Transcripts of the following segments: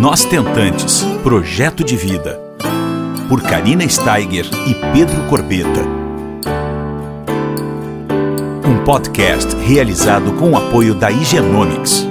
Nós Tentantes Projeto de Vida. Por Karina Steiger e Pedro Corbeta. Um podcast realizado com o apoio da Higienomics.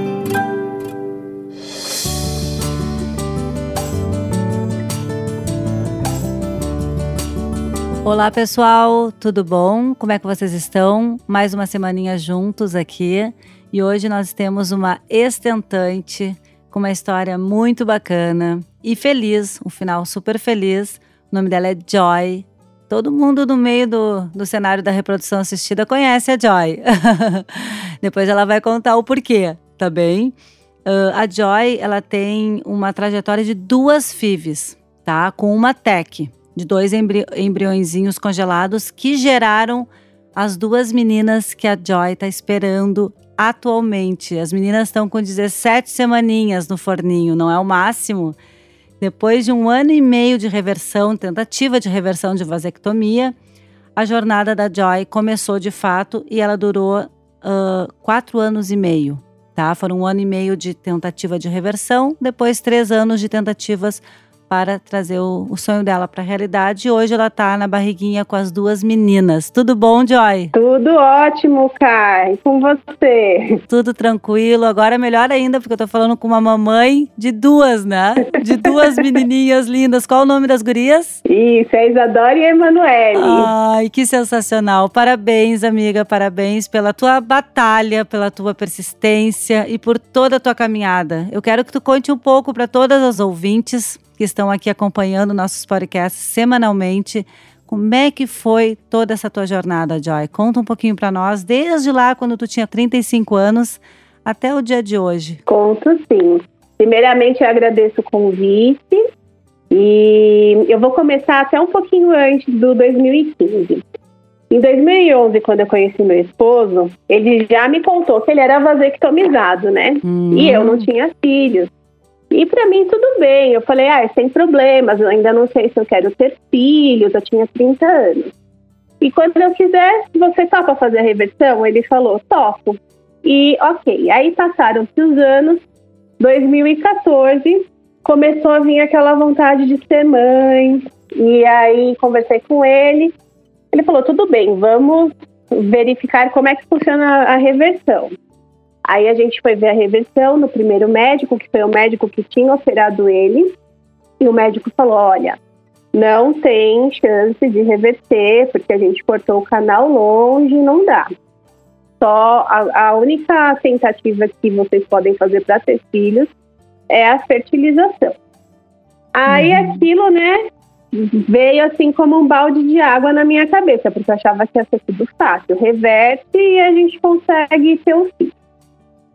Olá pessoal, tudo bom? Como é que vocês estão? Mais uma semaninha juntos aqui e hoje nós temos uma estentante com uma história muito bacana e feliz, um final super feliz. O nome dela é Joy. Todo mundo no meio do, do cenário da reprodução assistida conhece a Joy. Depois ela vai contar o porquê, tá bem? Uh, a Joy, ela tem uma trajetória de duas FIVs, tá? Com uma TEC de dois embri embriõezinhos congelados que geraram as duas meninas que a Joy está esperando atualmente. As meninas estão com 17 semaninhas no forninho, não é o máximo. Depois de um ano e meio de reversão, tentativa de reversão de vasectomia, a jornada da Joy começou de fato e ela durou uh, quatro anos e meio. Tá? Foram um ano e meio de tentativa de reversão, depois três anos de tentativas para trazer o, o sonho dela para a realidade. E hoje ela está na barriguinha com as duas meninas. Tudo bom, Joy? Tudo ótimo, Kai. Com você? Tudo tranquilo. Agora melhor ainda, porque eu tô falando com uma mamãe de duas, né? De duas menininhas lindas. Qual o nome das gurias? Isso, é Isadora e Emanuele. Ai, que sensacional. Parabéns, amiga. Parabéns pela tua batalha, pela tua persistência e por toda a tua caminhada. Eu quero que tu conte um pouco para todas as ouvintes que estão aqui acompanhando nossos podcasts semanalmente. Como é que foi toda essa tua jornada, Joy? Conta um pouquinho para nós, desde lá quando tu tinha 35 anos até o dia de hoje. Conto sim. Primeiramente, eu agradeço o convite e eu vou começar até um pouquinho antes do 2015. Em 2011, quando eu conheci meu esposo, ele já me contou que ele era vasectomizado, né? Hum. E eu não tinha filhos. E para mim tudo bem. Eu falei, ah, sem problemas, eu ainda não sei se eu quero ter filhos, eu tinha 30 anos. E quando eu quiser, você topa fazer a reversão? Ele falou, topo. E ok, aí passaram-se os anos, 2014, começou a vir aquela vontade de ser mãe. E aí conversei com ele. Ele falou, tudo bem, vamos verificar como é que funciona a reversão. Aí a gente foi ver a reversão no primeiro médico, que foi o médico que tinha operado ele, e o médico falou: olha, não tem chance de reverter, porque a gente cortou o canal longe, não dá. Só a, a única tentativa que vocês podem fazer para ter filhos é a fertilização. Aí uhum. aquilo, né, veio assim como um balde de água na minha cabeça, porque eu achava que ia ser tudo fácil. Reverte e a gente consegue ter um filho.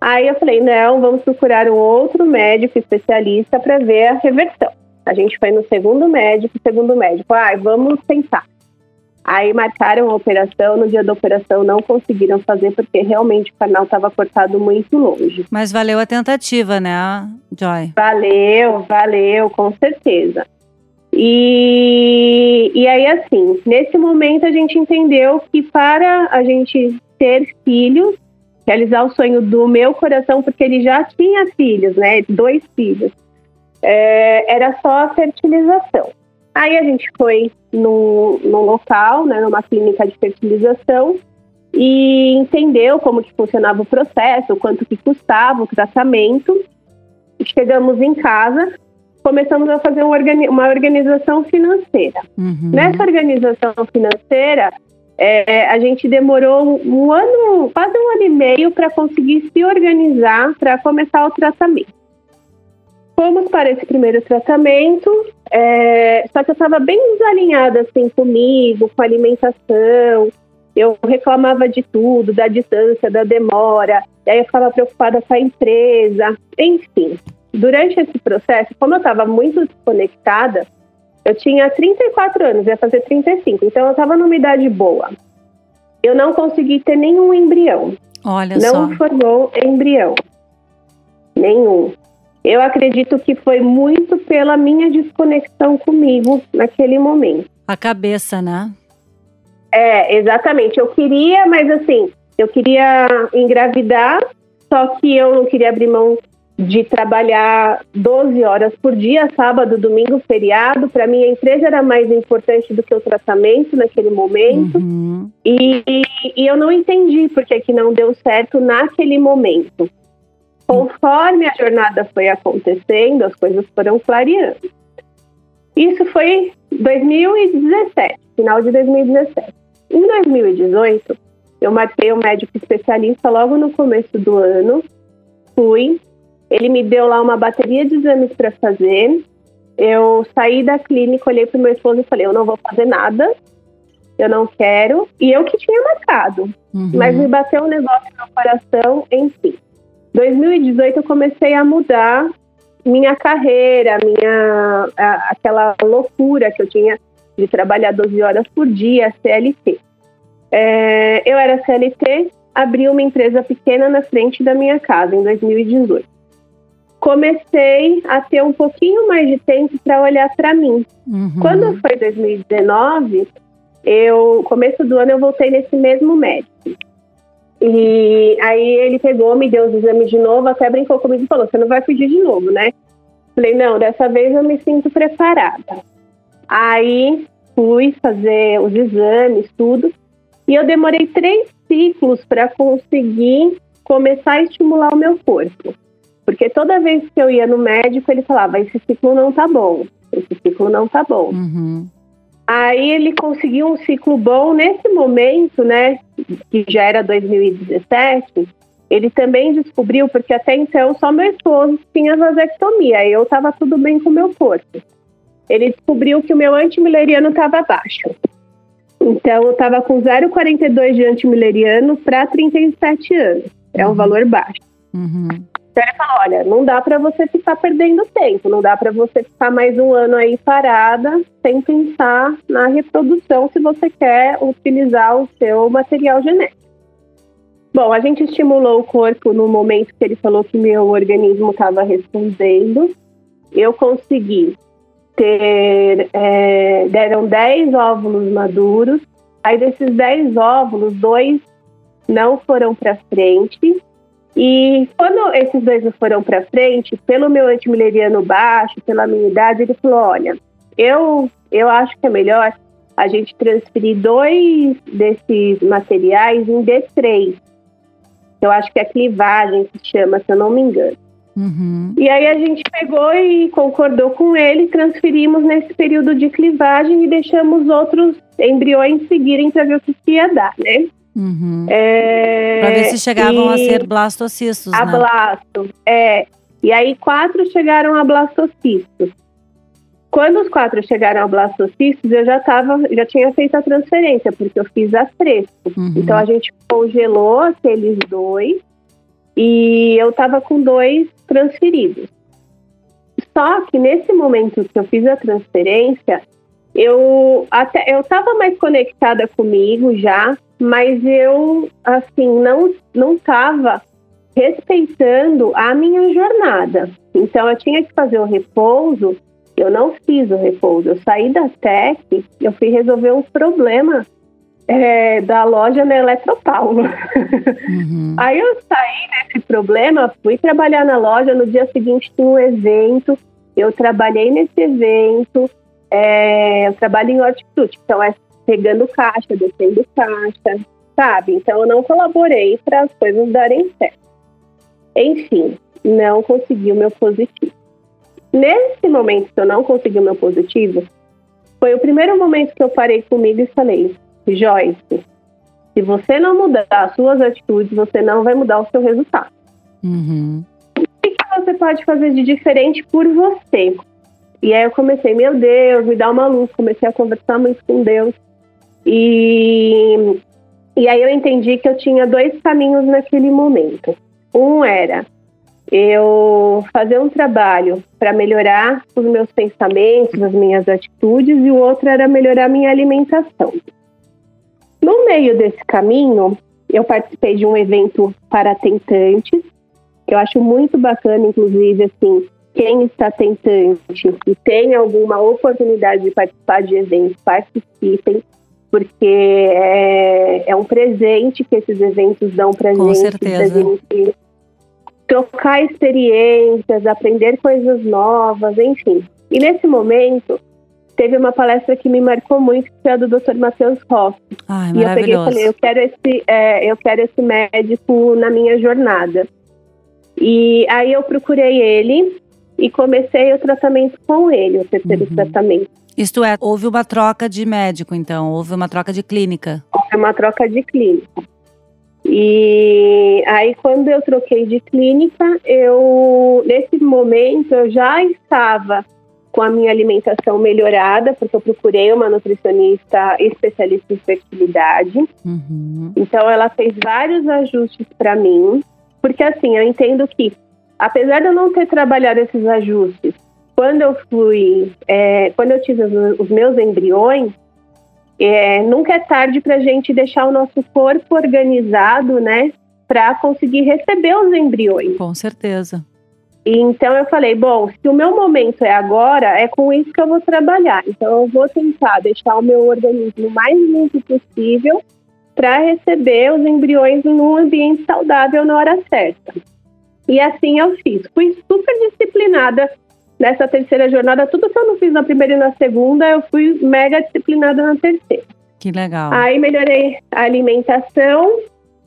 Aí eu falei, não, vamos procurar um outro médico especialista para ver a reversão. A gente foi no segundo médico, segundo médico, ah, vamos tentar. Aí marcaram a operação, no dia da operação não conseguiram fazer porque realmente o canal estava cortado muito longe. Mas valeu a tentativa, né, Joy? Valeu, valeu, com certeza. E, e aí, assim, nesse momento a gente entendeu que para a gente ter filhos, realizar o sonho do meu coração, porque ele já tinha filhos, né? Dois filhos. É, era só a fertilização. Aí a gente foi num, num local, né, numa clínica de fertilização, e entendeu como que funcionava o processo, quanto que custava o tratamento. Chegamos em casa, começamos a fazer uma organização financeira. Uhum. Nessa organização financeira, é, a gente demorou um ano, quase um ano e meio, para conseguir se organizar para começar o tratamento. Fomos para esse primeiro tratamento, é, só que eu estava bem desalinhada assim comigo, com a alimentação. Eu reclamava de tudo, da distância, da demora, aí eu ficava preocupada com a empresa, enfim. Durante esse processo, como eu estava muito desconectada, eu tinha 34 anos, ia fazer 35, então eu estava numa idade boa. Eu não consegui ter nenhum embrião. Olha não só. formou embrião. Nenhum. Eu acredito que foi muito pela minha desconexão comigo naquele momento. A cabeça, né? É, exatamente. Eu queria, mas assim, eu queria engravidar, só que eu não queria abrir mão de trabalhar 12 horas por dia, sábado, domingo, feriado. Para mim, a empresa era mais importante do que o tratamento naquele momento. Uhum. E, e, eu não entendi por que, que não deu certo naquele momento. Conforme a jornada foi acontecendo, as coisas foram clareando. Isso foi 2017, final de 2017. Em 2018, eu marquei o médico especialista logo no começo do ano. Fui, ele me deu lá uma bateria de exames para fazer. Eu saí da clínica, olhei para o meu esposo e falei: Eu não vou fazer nada, eu não quero. E eu que tinha marcado, uhum. mas me bateu um negócio no coração, enfim. 2018 eu comecei a mudar minha carreira, minha a, aquela loucura que eu tinha de trabalhar 12 horas por dia, CLT. É, eu era CLT, abri uma empresa pequena na frente da minha casa em 2018 comecei a ter um pouquinho mais de tempo para olhar para mim. Uhum. Quando foi 2019, eu começo do ano eu voltei nesse mesmo médico. E aí ele pegou, me deu os exames de novo, até brincou comigo e falou: "Você não vai pedir de novo, né?" Falei: "Não, dessa vez eu me sinto preparada." Aí fui fazer os exames, tudo, e eu demorei três ciclos para conseguir começar a estimular o meu corpo. Porque toda vez que eu ia no médico, ele falava: esse ciclo não tá bom, esse ciclo não tá bom. Uhum. Aí ele conseguiu um ciclo bom nesse momento, né? Que já era 2017. Ele também descobriu, porque até então só meu esposo tinha vasectomia, eu estava tudo bem com o meu corpo. Ele descobriu que o meu antimileriano estava baixo. Então eu estava com 0,42 de antimileriano para 37 anos. É um uhum. valor baixo. Uhum. Então ele falou: olha, não dá para você ficar perdendo tempo, não dá para você ficar mais um ano aí parada sem pensar na reprodução se você quer utilizar o seu material genético. Bom, a gente estimulou o corpo no momento que ele falou que meu organismo estava respondendo. Eu consegui ter. É, deram 10 óvulos maduros. Aí desses 10 óvulos, dois não foram para frente e quando esses dois foram para frente, pelo meu antimileriano baixo, pela minha idade, ele falou: olha, eu, eu acho que é melhor a gente transferir dois desses materiais em D3. Eu acho que é clivagem que chama, se eu não me engano. Uhum. E aí a gente pegou e concordou com ele, transferimos nesse período de clivagem e deixamos outros embriões seguirem para ver o que, que ia dar, né? Uhum. É, para ver se chegavam a ser blastocistos. A né? blasto, é. E aí quatro chegaram a blastocistos. Quando os quatro chegaram a blastocistos, eu já tava, já tinha feito a transferência, porque eu fiz a fresco. Uhum. Então a gente congelou aqueles dois e eu tava com dois transferidos. Só que nesse momento que eu fiz a transferência, eu até eu estava mais conectada comigo já, mas eu assim não não estava respeitando a minha jornada. Então eu tinha que fazer o repouso. Eu não fiz o repouso. Eu saí da Tec, eu fui resolver um problema é, da loja na Eletropaulo. Uhum. Aí eu saí desse problema, fui trabalhar na loja. No dia seguinte tinha um evento. Eu trabalhei nesse evento. É, eu trabalho em hortifruti, então é pegando caixa, descendo caixa, sabe? Então eu não colaborei para as coisas darem certo. Enfim, não consegui o meu positivo. Nesse momento que eu não consegui o meu positivo, foi o primeiro momento que eu parei comigo e falei: Joyce, se você não mudar as suas atitudes, você não vai mudar o seu resultado. Uhum. O que você pode fazer de diferente por você? E aí eu comecei, meu Deus, me dá uma luz, comecei a conversar muito com Deus. E, e aí eu entendi que eu tinha dois caminhos naquele momento. Um era eu fazer um trabalho para melhorar os meus pensamentos, as minhas atitudes, e o outro era melhorar minha alimentação. No meio desse caminho, eu participei de um evento para tentantes, que eu acho muito bacana, inclusive, assim, quem está tentante e tem alguma oportunidade de participar de eventos, participem, porque é, é um presente que esses eventos dão para gente. Com certeza. trocar experiências, aprender coisas novas, enfim. E nesse momento, teve uma palestra que me marcou muito, que foi a do Dr. Matheus. Ai, e eu peguei e falei, eu quero esse, é, eu quero esse médico na minha jornada. E aí eu procurei ele e comecei o tratamento com ele, o terceiro uhum. tratamento. Isto é, houve uma troca de médico, então, houve uma troca de clínica. Houve uma troca de clínica. E aí, quando eu troquei de clínica, eu, nesse momento, eu já estava com a minha alimentação melhorada, porque eu procurei uma nutricionista especialista em fertilidade. Uhum. Então, ela fez vários ajustes para mim, porque assim, eu entendo que, apesar de eu não ter trabalhado esses ajustes, quando eu fui, é, quando eu tive os, os meus embriões, é, nunca é tarde para a gente deixar o nosso corpo organizado, né, para conseguir receber os embriões. Com certeza. E então eu falei, bom, se o meu momento é agora, é com isso que eu vou trabalhar. Então eu vou tentar deixar o meu organismo mais limpo possível para receber os embriões num ambiente saudável na hora certa. E assim eu fiz. Fui super disciplinada nessa terceira jornada. Tudo que eu não fiz na primeira e na segunda, eu fui mega disciplinada na terceira. Que legal. Aí melhorei a alimentação,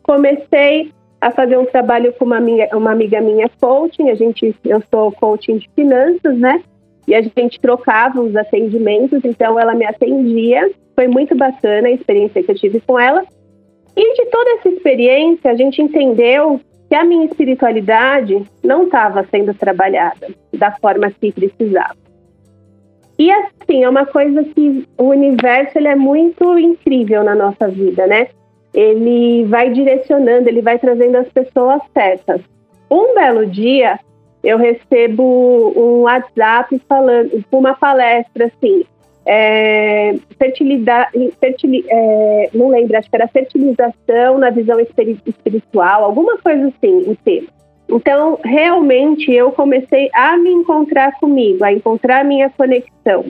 comecei a fazer um trabalho com uma amiga, uma amiga minha coaching. A gente, eu sou coaching de finanças, né? E a gente trocava os atendimentos, então ela me atendia. Foi muito bacana a experiência que eu tive com ela. E de toda essa experiência, a gente entendeu que a minha espiritualidade não estava sendo trabalhada da forma que precisava. E assim, é uma coisa que o universo ele é muito incrível na nossa vida, né? ele vai direcionando, ele vai trazendo as pessoas certas. Um belo dia, eu recebo um WhatsApp falando, uma palestra assim, é, fertilidade, fertil, é, não lembro, acho que era fertilização na visão espiritual, alguma coisa assim, o tema. Então, realmente, eu comecei a me encontrar comigo, a encontrar minha conexão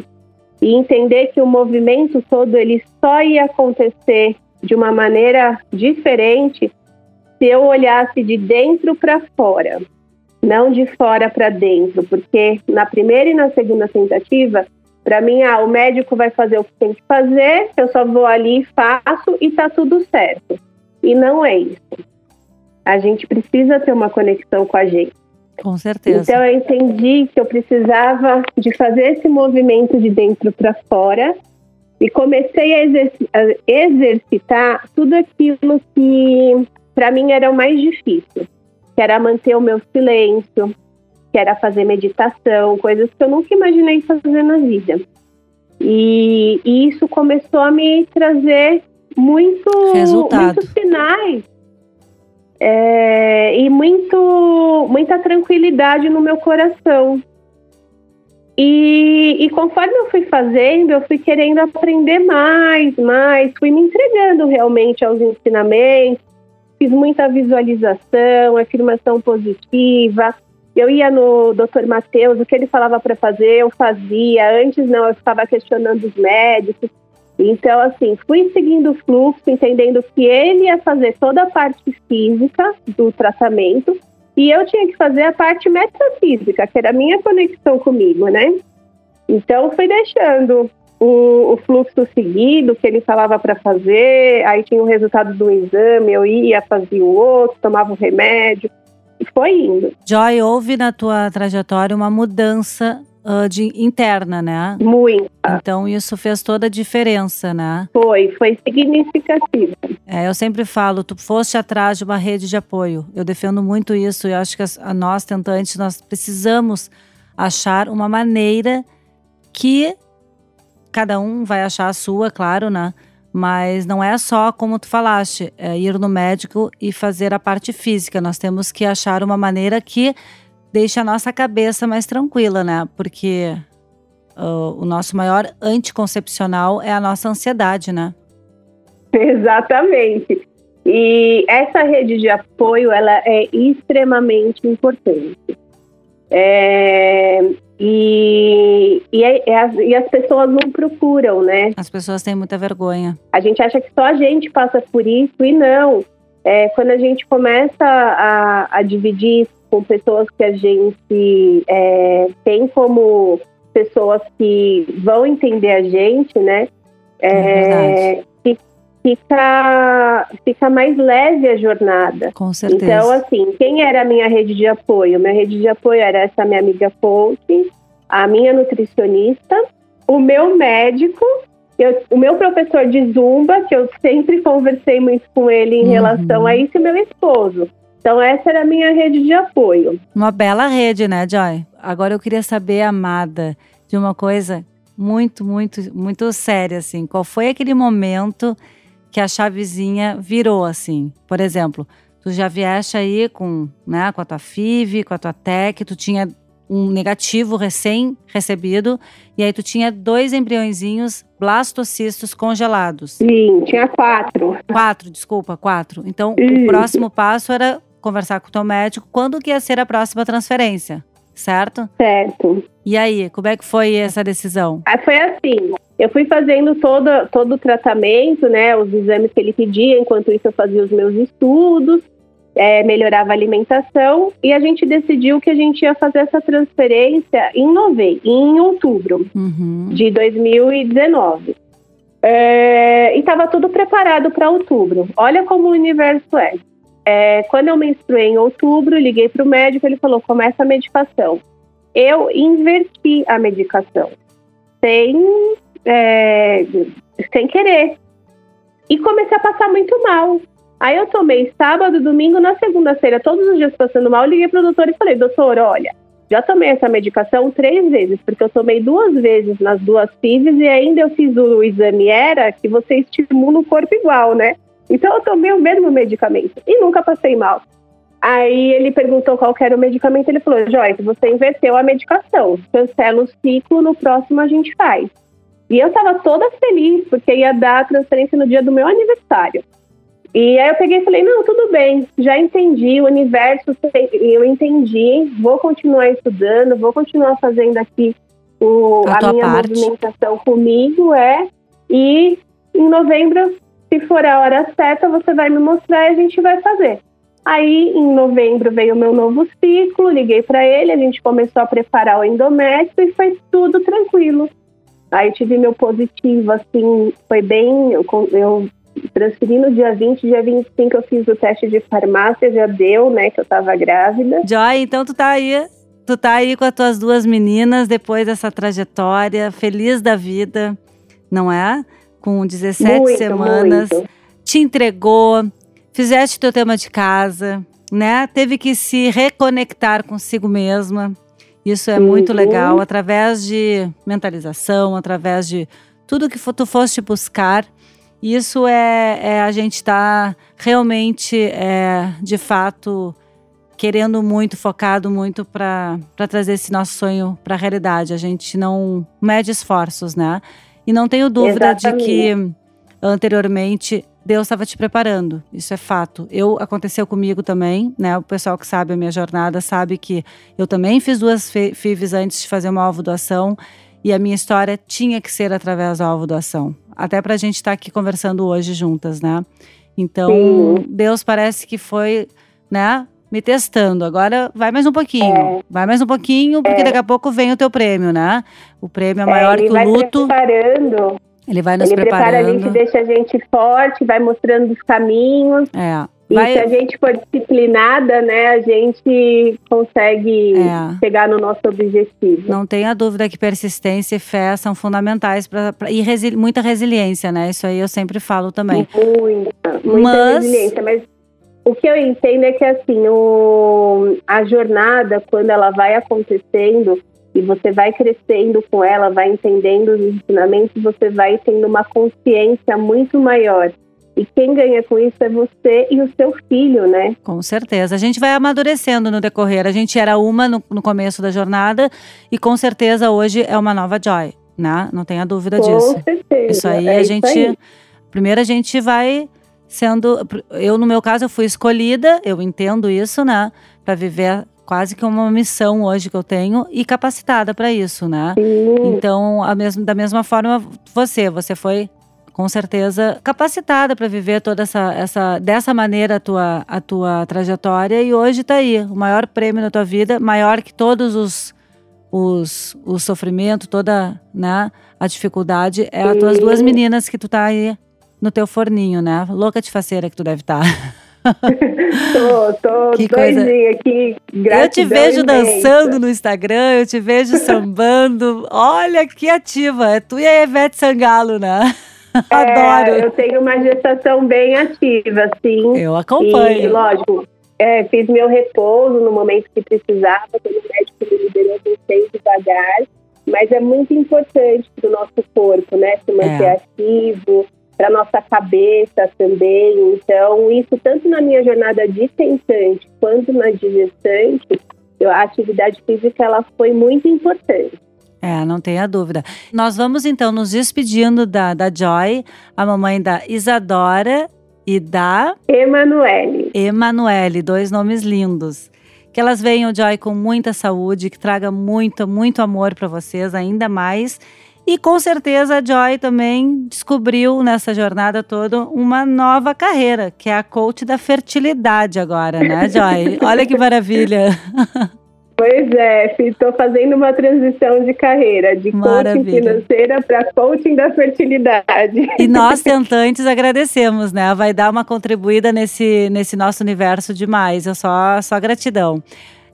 e entender que o movimento todo ele só ia acontecer de uma maneira diferente se eu olhasse de dentro para fora, não de fora para dentro, porque na primeira e na segunda tentativa, para mim, ah, o médico vai fazer o que tem que fazer, eu só vou ali, faço e tá tudo certo. E não é isso. A gente precisa ter uma conexão com a gente. Com certeza. Então eu entendi que eu precisava de fazer esse movimento de dentro para fora e comecei a, a exercitar tudo aquilo que para mim era o mais difícil, que era manter o meu silêncio, que era fazer meditação, coisas que eu nunca imaginei fazer na vida. E, e isso começou a me trazer muito, muitos sinais é, e muito, muita tranquilidade no meu coração. E, e, conforme eu fui fazendo, eu fui querendo aprender mais, mais, fui me entregando realmente aos ensinamentos, fiz muita visualização, afirmação positiva. Eu ia no Dr. Matheus, o que ele falava para fazer, eu fazia. Antes não, eu ficava questionando os médicos. Então, assim, fui seguindo o fluxo, entendendo que ele ia fazer toda a parte física do tratamento e eu tinha que fazer a parte metafísica, que era a minha conexão comigo, né? Então, fui deixando o, o fluxo seguido, que ele falava para fazer, aí tinha o resultado do exame, eu ia, fazia o outro, tomava o remédio, foi indo. Joy, houve na tua trajetória uma mudança uh, de interna, né? Muito. Então isso fez toda a diferença, né? Foi, foi significativo. É, eu sempre falo, tu foste atrás de uma rede de apoio. Eu defendo muito isso e acho que a nós tentantes nós precisamos achar uma maneira que cada um vai achar a sua, claro, né? Mas não é só, como tu falaste, é ir no médico e fazer a parte física. Nós temos que achar uma maneira que deixa a nossa cabeça mais tranquila, né? Porque uh, o nosso maior anticoncepcional é a nossa ansiedade, né? Exatamente. E essa rede de apoio, ela é extremamente importante. É, e, e, é, é as, e, as, pessoas não procuram, né? As pessoas têm muita vergonha. A gente acha que só a gente passa por isso e não. É, quando a gente começa a, a dividir com pessoas que a gente é, tem como pessoas que vão entender a gente, né? É, fica, fica mais leve a jornada. Com certeza. Então, assim, quem era a minha rede de apoio? Minha rede de apoio era essa minha amiga coach, a minha nutricionista, o meu médico, eu, o meu professor de zumba, que eu sempre conversei muito com ele em uhum. relação a isso, e meu esposo. Então, essa era a minha rede de apoio. Uma bela rede, né, Joy? Agora eu queria saber, amada, de uma coisa muito, muito, muito séria, assim. Qual foi aquele momento que a chavezinha virou, assim? Por exemplo, tu já vieste aí com, né, com a tua FIV, com a tua TEC, tu tinha um negativo recém-recebido, e aí tu tinha dois embriõezinhos blastocistos congelados. Sim, tinha quatro. Quatro, desculpa, quatro. Então, Isso. o próximo passo era conversar com o teu médico quando que ia ser a próxima transferência, certo? Certo. E aí, como é que foi essa decisão? Ah, foi assim, eu fui fazendo todo, todo o tratamento, né, os exames que ele pedia, enquanto isso eu fazia os meus estudos, é, melhorava a alimentação e a gente decidiu que a gente ia fazer essa transferência em novembro, em outubro uhum. de 2019. É, e estava tudo preparado para outubro. Olha como o universo é. é. Quando eu menstruei em outubro, liguei para o médico, ele falou: começa a medicação. Eu inverti a medicação, sem, é, sem querer. E comecei a passar muito mal. Aí eu tomei sábado, domingo, na segunda-feira, todos os dias passando mal, liguei para o doutor e falei, doutor, olha, já tomei essa medicação três vezes, porque eu tomei duas vezes nas duas FIVs e ainda eu fiz o exame ERA, que você estimula o corpo igual, né? Então eu tomei o mesmo medicamento e nunca passei mal. Aí ele perguntou qual era o medicamento, ele falou, Joyce, você inverteu a medicação, cancela o ciclo, no próximo a gente faz. E eu estava toda feliz, porque ia dar a transferência no dia do meu aniversário. E aí eu peguei e falei, não, tudo bem, já entendi, o universo eu entendi, vou continuar estudando, vou continuar fazendo aqui o, a, a minha parte. movimentação comigo, é, e em novembro, se for a hora certa, você vai me mostrar e a gente vai fazer. Aí, em novembro, veio o meu novo ciclo, liguei para ele, a gente começou a preparar o endométrio e foi tudo tranquilo. Aí tive meu positivo, assim, foi bem. Eu, eu transferi no dia 20, dia 25 eu fiz o teste de farmácia, já deu, né, que eu tava grávida. Joy, então tu tá aí, tu tá aí com as tuas duas meninas depois dessa trajetória, feliz da vida, não é? Com 17 muito, semanas, muito. te entregou, fizeste teu tema de casa, né? Teve que se reconectar consigo mesma. Isso é uhum. muito legal, através de mentalização, através de tudo que tu foste buscar isso é, é a gente estar tá realmente, é, de fato, querendo muito, focado muito para trazer esse nosso sonho para a realidade. A gente não mede esforços, né? E não tenho dúvida Exatamente. de que anteriormente Deus estava te preparando. Isso é fato. Eu aconteceu comigo também, né? O pessoal que sabe a minha jornada sabe que eu também fiz duas FIVs antes de fazer uma alvo doação e a minha história tinha que ser através da alvo doação até para a gente estar tá aqui conversando hoje juntas, né? Então, Sim. Deus parece que foi, né, me testando. Agora vai mais um pouquinho, é. vai mais um pouquinho, porque é. daqui a pouco vem o teu prêmio, né? O prêmio é, é maior que o luto. Preparando. Ele vai nos ele preparando. Ele prepara a gente, deixa a gente forte, vai mostrando os caminhos. É. Vai... E se a gente for disciplinada, né, a gente consegue é. chegar no nosso objetivo. Não tenha dúvida que persistência e fé são fundamentais para e muita resiliência, né? Isso aí eu sempre falo também. Muita, muita mas... resiliência, mas o que eu entendo é que assim, o, a jornada, quando ela vai acontecendo e você vai crescendo com ela, vai entendendo os ensinamentos, você vai tendo uma consciência muito maior e quem ganha com isso é você e o seu filho, né? Com certeza. A gente vai amadurecendo no decorrer. A gente era uma no, no começo da jornada e com certeza hoje é uma nova Joy, né? Não tenha dúvida com disso. Com certeza. Isso aí é a gente. Aí. Primeiro a gente vai sendo. Eu, no meu caso, eu fui escolhida, eu entendo isso, né? Para viver quase que uma missão hoje que eu tenho e capacitada para isso, né? Sim. Então, mesmo, da mesma forma, você, você foi com certeza capacitada para viver toda essa, essa dessa maneira a tua, a tua trajetória e hoje está aí, o maior prêmio da tua vida, maior que todos os os, o sofrimento, toda né, a dificuldade, é as tuas duas meninas que tu tá aí no teu forninho, né? Louca de faceira que tu deve estar. Tá. tô, tô que coisa... aqui. Eu te vejo dançando no Instagram, eu te vejo sambando. Olha que ativa. É tu e a Ivete Sangalo, né? É, Adoro. eu tenho uma gestação bem ativa, sim. Eu acompanho. E, lógico, é, fiz meu repouso no momento que precisava, quando o médico me liberou, voltei devagar. Mas é muito importante para o nosso corpo, né? Se manter é. ativo, para nossa cabeça também. Então, isso tanto na minha jornada de tentante quanto na de gestante, a atividade física ela foi muito importante. É, não tenha dúvida. Nós vamos então nos despedindo da, da Joy, a mamãe da Isadora e da Emanuele. Emanuele, dois nomes lindos. Que elas venham, Joy, com muita saúde, que traga muito, muito amor para vocês, ainda mais e com certeza a Joy também descobriu nessa jornada toda uma nova carreira, que é a coach da fertilidade agora, né, Joy? Olha que maravilha. Pois é, estou fazendo uma transição de carreira, de Maravilha. coaching financeira para coaching da fertilidade. E nós, tentantes, agradecemos, né? Vai dar uma contribuída nesse, nesse nosso universo demais. Eu só, só gratidão.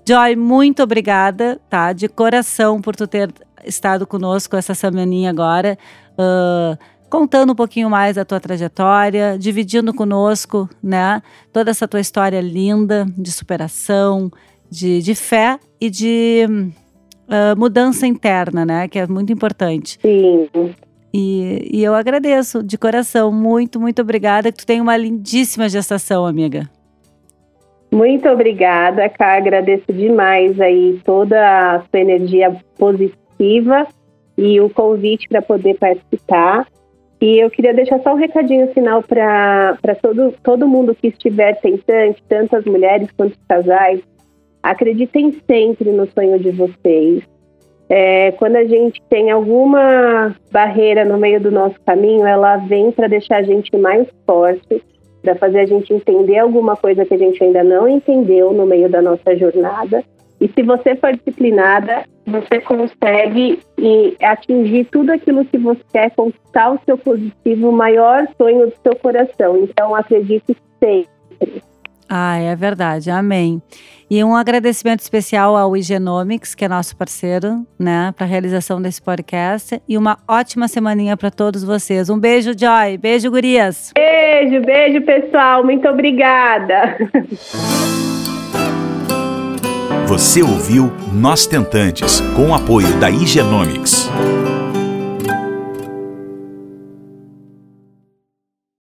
Joy, muito obrigada, tá? De coração por tu ter estado conosco essa semaninha agora, uh, contando um pouquinho mais da tua trajetória, dividindo conosco, né, toda essa tua história linda de superação, de, de fé e de uh, mudança interna, né, que é muito importante. Sim. E, e eu agradeço de coração, muito, muito obrigada, que tu tem uma lindíssima gestação, amiga. Muito obrigada, Cá. Agradeço demais aí toda a sua energia positiva e o convite para poder participar. E eu queria deixar só um recadinho final para todo, todo mundo que estiver tentante, tanto as mulheres quanto os casais. Acreditem sempre no sonho de vocês. É, quando a gente tem alguma barreira no meio do nosso caminho, ela vem para deixar a gente mais forte, para fazer a gente entender alguma coisa que a gente ainda não entendeu no meio da nossa jornada. E se você for disciplinada, você consegue atingir tudo aquilo que você quer, conquistar o seu positivo, o maior sonho do seu coração. Então, acredite sempre. Ah, é verdade. Amém. E um agradecimento especial ao Igenomics, que é nosso parceiro, né, para a realização desse podcast. E uma ótima semaninha para todos vocês. Um beijo, Joy. Beijo, gurias. Beijo, beijo, pessoal. Muito obrigada. Você ouviu Nós Tentantes, com o apoio da Igenomics.